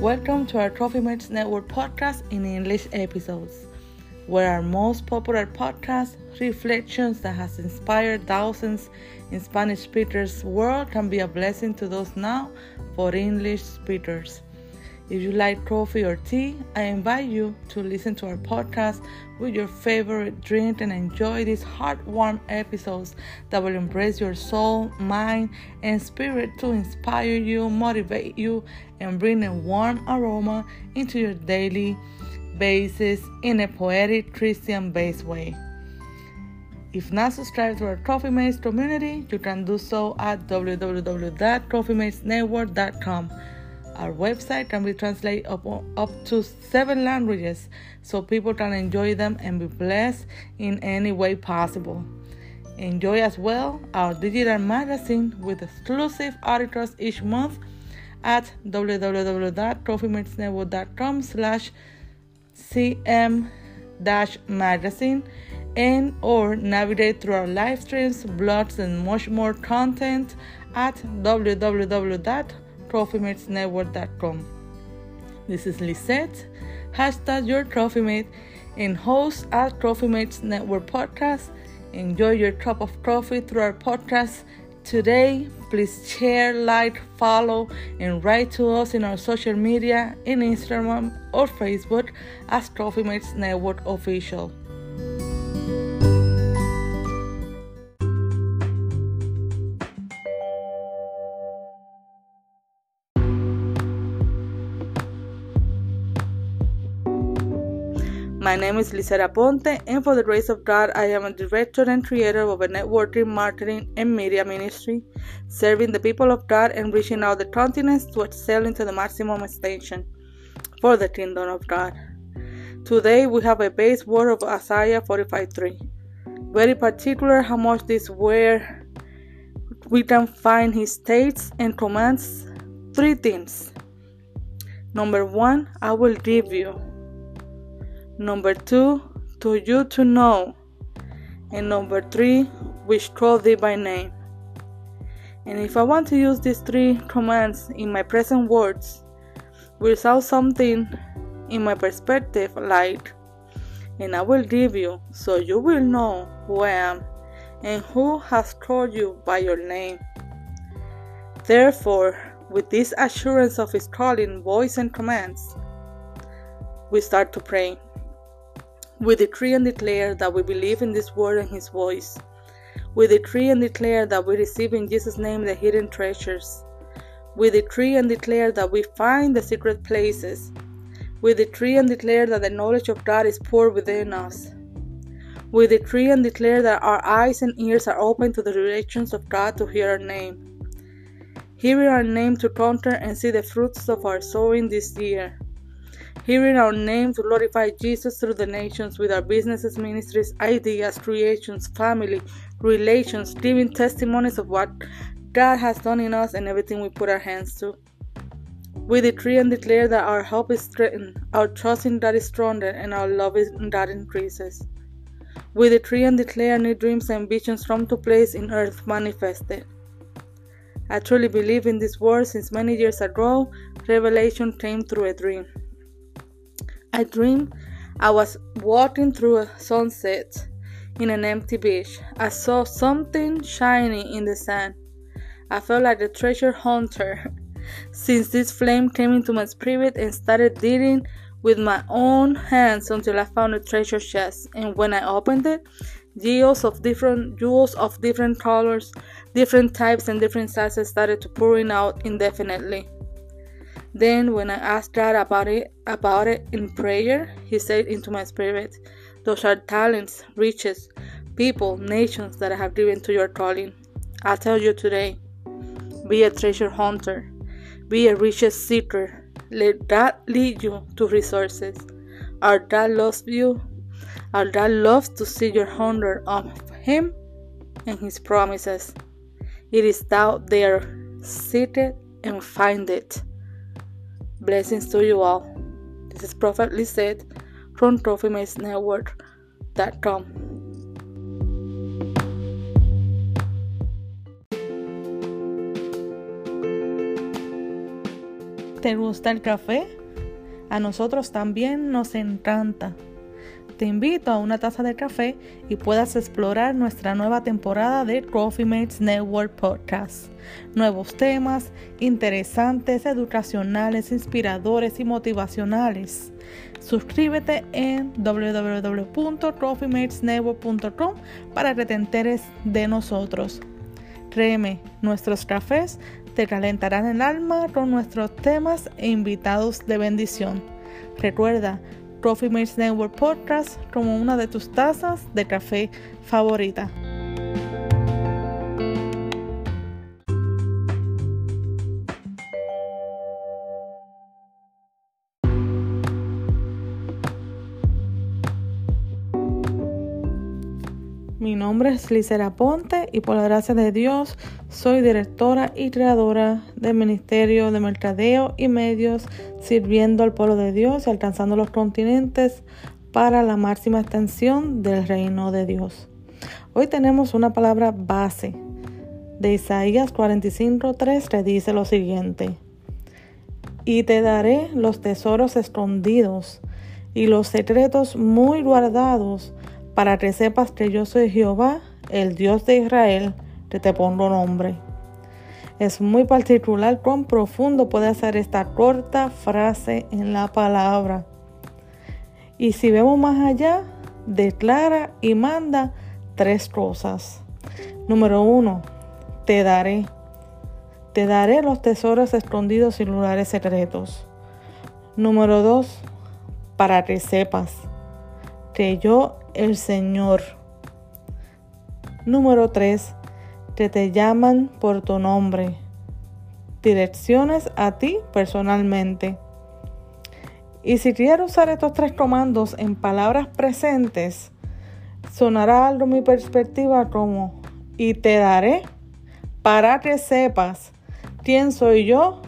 Welcome to our Trophy Mates Network podcast in English episodes, where our most popular podcast, Reflections that has inspired thousands in Spanish speakers world can be a blessing to those now for English speakers. If you like coffee or tea, I invite you to listen to our podcast with your favorite drink and enjoy these heartwarming episodes that will embrace your soul, mind, and spirit to inspire you, motivate you, and bring a warm aroma into your daily basis in a poetic Christian based way. If not subscribed to our Coffee Mates community, you can do so at www.coffeematesnetwork.com. Our website can be translated up, to seven languages so people can enjoy them and be blessed in any way possible. Enjoy as well our digital magazine with exclusive articles each month at www.coffeematesnetwork.com slash cm magazine and or navigate through our live streams, blogs, and much more content at www.trophymatesnetwork.com. This is Lisette, hashtag your trophy mate, and host at Trophy Mates Network Podcast. Enjoy your cup of coffee through our podcast today. Please share, like, follow, and write to us in our social media in Instagram or Facebook as Trophy Mates Network Official. Name is Lisera Ponte, and for the grace of God, I am a director and creator of a networking, marketing, and media ministry, serving the people of God and reaching out the continents to excel into the maximum extension for the kingdom of God. Today, we have a base word of Isaiah 45:3. Very particular how much this where we can find his states and commands three things. Number one, I will give you. Number two, to you to know. And number three, which call thee by name. And if I want to use these three commands in my present words, without something in my perspective like, and I will give you, so you will know who I am and who has called you by your name. Therefore, with this assurance of his calling, voice, and commands, we start to pray. We decree and declare that we believe in this word and his voice. We decree and declare that we receive in Jesus' name the hidden treasures. We decree and declare that we find the secret places. We decree and declare that the knowledge of God is poured within us. We decree and declare that our eyes and ears are open to the directions of God to hear our name. Hearing our name to counter and see the fruits of our sowing this year hearing our name to glorify Jesus through the nations with our businesses, ministries, ideas, creations, family, relations, giving testimonies of what God has done in us and everything we put our hands to. We decree and declare that our hope is strengthened, our trust in God is stronger, and our love in God increases. We decree and declare new dreams and visions come to place in earth manifested. I truly believe in this word since many years ago, revelation came through a dream. I dreamed I was walking through a sunset in an empty beach. I saw something shiny in the sand. I felt like a treasure hunter since this flame came into my spirit and started digging with my own hands until I found a treasure chest. And when I opened it, jewels of different jewels of different colors, different types, and different sizes started to pouring out indefinitely. Then, when I asked God about it, about it in prayer, He said into my spirit, "Those are talents, riches, people, nations that I have given to your calling." I tell you today, be a treasure hunter, be a riches seeker. Let that lead you to resources. Our God loves you. Our God loves to see your hunger of Him and His promises. It is thou there, seated and find it. Blessings to you all. This is Prophet Lisette from TrophyMatesNetwork.com. ¿Te gusta el café? A nosotros también nos encanta. Te invito a una taza de café y puedas explorar nuestra nueva temporada de Coffee Mates Network Podcast. Nuevos temas interesantes, educacionales, inspiradores y motivacionales. Suscríbete en www.coffeematesnetwork.com para que te enteres de nosotros. Créeme, nuestros cafés te calentarán el alma con nuestros temas e invitados de bendición. Recuerda, Coffee Mates Network Podcast como una de tus tazas de café favorita. Mi nombre es Licera Ponte y por la gracia de Dios soy directora y creadora del Ministerio de Mercadeo y Medios, sirviendo al pueblo de Dios y alcanzando los continentes para la máxima extensión del reino de Dios. Hoy tenemos una palabra base de Isaías 45:3 que dice lo siguiente: Y te daré los tesoros escondidos y los secretos muy guardados para que sepas que yo soy Jehová, el Dios de Israel, te pongo nombre. Es muy particular cuán profundo puede ser esta corta frase en la palabra. Y si vemos más allá, declara y manda tres cosas. Número uno, te daré. Te daré los tesoros escondidos y lugares secretos. Número dos, para que sepas que yo el Señor. Número 3. Que te llaman por tu nombre. Direcciones a ti personalmente. Y si quiero usar estos tres comandos en palabras presentes, sonará algo mi perspectiva como, y te daré para que sepas quién soy yo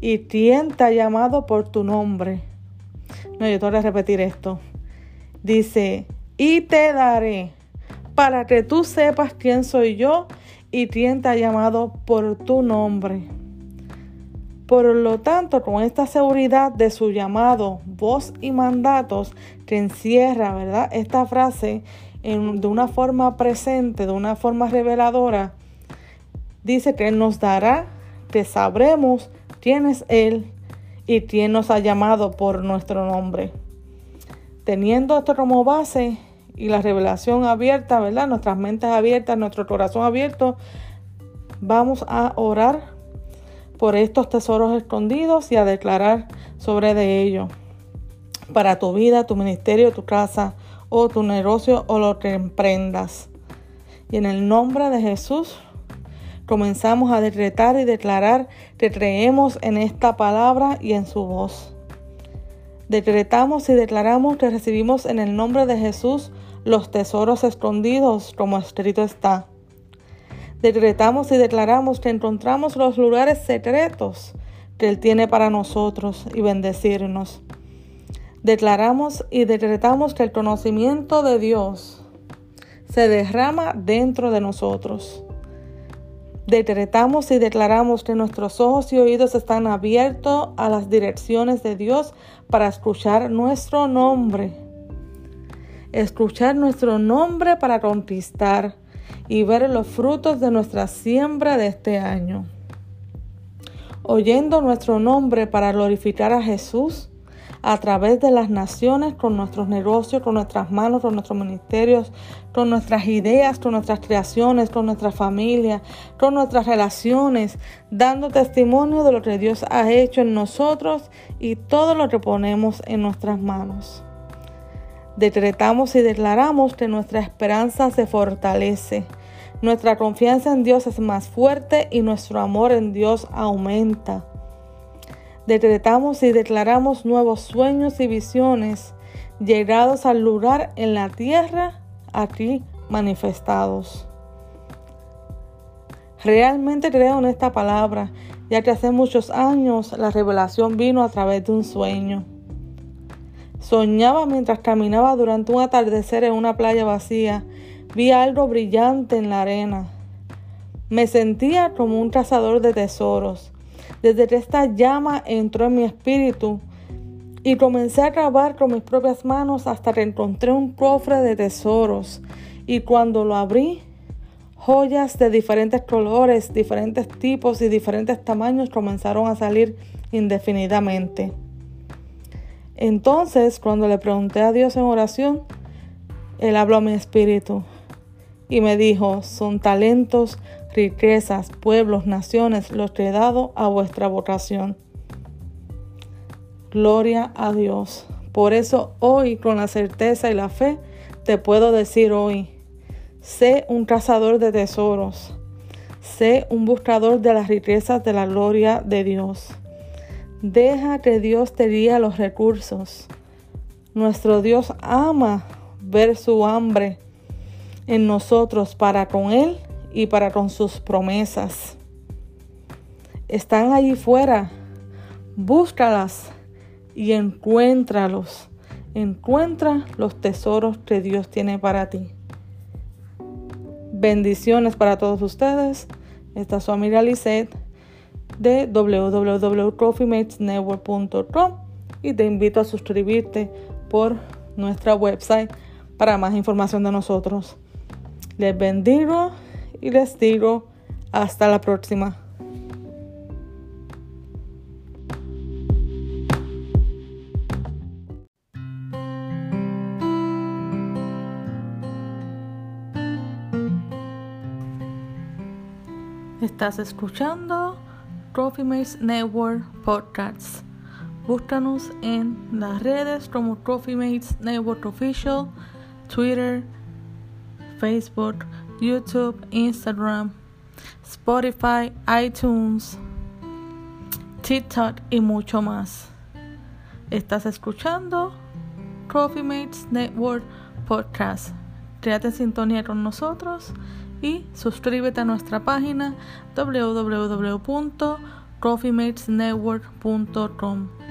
y quién te ha llamado por tu nombre. No, yo tengo que repetir esto. Dice, y te daré para que tú sepas quién soy yo y quién te ha llamado por tu nombre. Por lo tanto, con esta seguridad de su llamado, voz y mandatos que encierra, ¿verdad? Esta frase de una forma presente, de una forma reveladora, dice que nos dará, que sabremos quién es Él y quién nos ha llamado por nuestro nombre. Teniendo esto como base y la revelación abierta, ¿verdad? Nuestras mentes abiertas, nuestro corazón abierto, vamos a orar por estos tesoros escondidos y a declarar sobre de ellos para tu vida, tu ministerio, tu casa o tu negocio o lo que emprendas. Y en el nombre de Jesús comenzamos a decretar y declarar que creemos en esta palabra y en su voz. Decretamos y declaramos que recibimos en el nombre de Jesús los tesoros escondidos, como escrito está. Decretamos y declaramos que encontramos los lugares secretos que Él tiene para nosotros y bendecirnos. Declaramos y decretamos que el conocimiento de Dios se derrama dentro de nosotros. Decretamos y declaramos que nuestros ojos y oídos están abiertos a las direcciones de Dios para escuchar nuestro nombre. Escuchar nuestro nombre para conquistar y ver los frutos de nuestra siembra de este año. Oyendo nuestro nombre para glorificar a Jesús a través de las naciones, con nuestros negocios, con nuestras manos, con nuestros ministerios, con nuestras ideas, con nuestras creaciones, con nuestra familia, con nuestras relaciones, dando testimonio de lo que Dios ha hecho en nosotros y todo lo que ponemos en nuestras manos. Decretamos y declaramos que nuestra esperanza se fortalece. Nuestra confianza en Dios es más fuerte y nuestro amor en Dios aumenta. Decretamos y declaramos nuevos sueños y visiones llegados al lugar en la tierra aquí manifestados. Realmente creo en esta palabra, ya que hace muchos años la revelación vino a través de un sueño. Soñaba mientras caminaba durante un atardecer en una playa vacía. Vi algo brillante en la arena. Me sentía como un cazador de tesoros Desde que esta llama entró en mi espíritu y comencé a grabar con mis propias manos hasta que encontré un cofre de tesoros. Y cuando lo abrí, joyas de diferentes colores, diferentes tipos y diferentes tamaños comenzaron a salir indefinidamente. Entonces, cuando le pregunté a Dios en oración, Él habló a mi espíritu y me dijo, son talentos, riquezas, pueblos, naciones los que he dado a vuestra vocación. Gloria a Dios. Por eso hoy, con la certeza y la fe, te puedo decir hoy, sé un cazador de tesoros, sé un buscador de las riquezas de la gloria de Dios. Deja que Dios te guíe los recursos. Nuestro Dios ama ver su hambre en nosotros para con Él y para con sus promesas. Están allí fuera. Búscalas y encuéntralos. Encuentra los tesoros que Dios tiene para ti. Bendiciones para todos ustedes. Esta es su amiga Lisette de www.trophymatesnetwork.com y te invito a suscribirte por nuestra website para más información de nosotros. Les bendigo y les digo hasta la próxima. Estás escuchando Trophy Mates Network Podcasts. Búscanos en las redes como Trophy Mates Network Official, Twitter, Facebook, YouTube, Instagram, Spotify, iTunes, TikTok y mucho más. Estás escuchando Trophy Mates Network Podcast. En sintonía con nosotros y suscríbete a nuestra página www.coffeematesnetwork.com.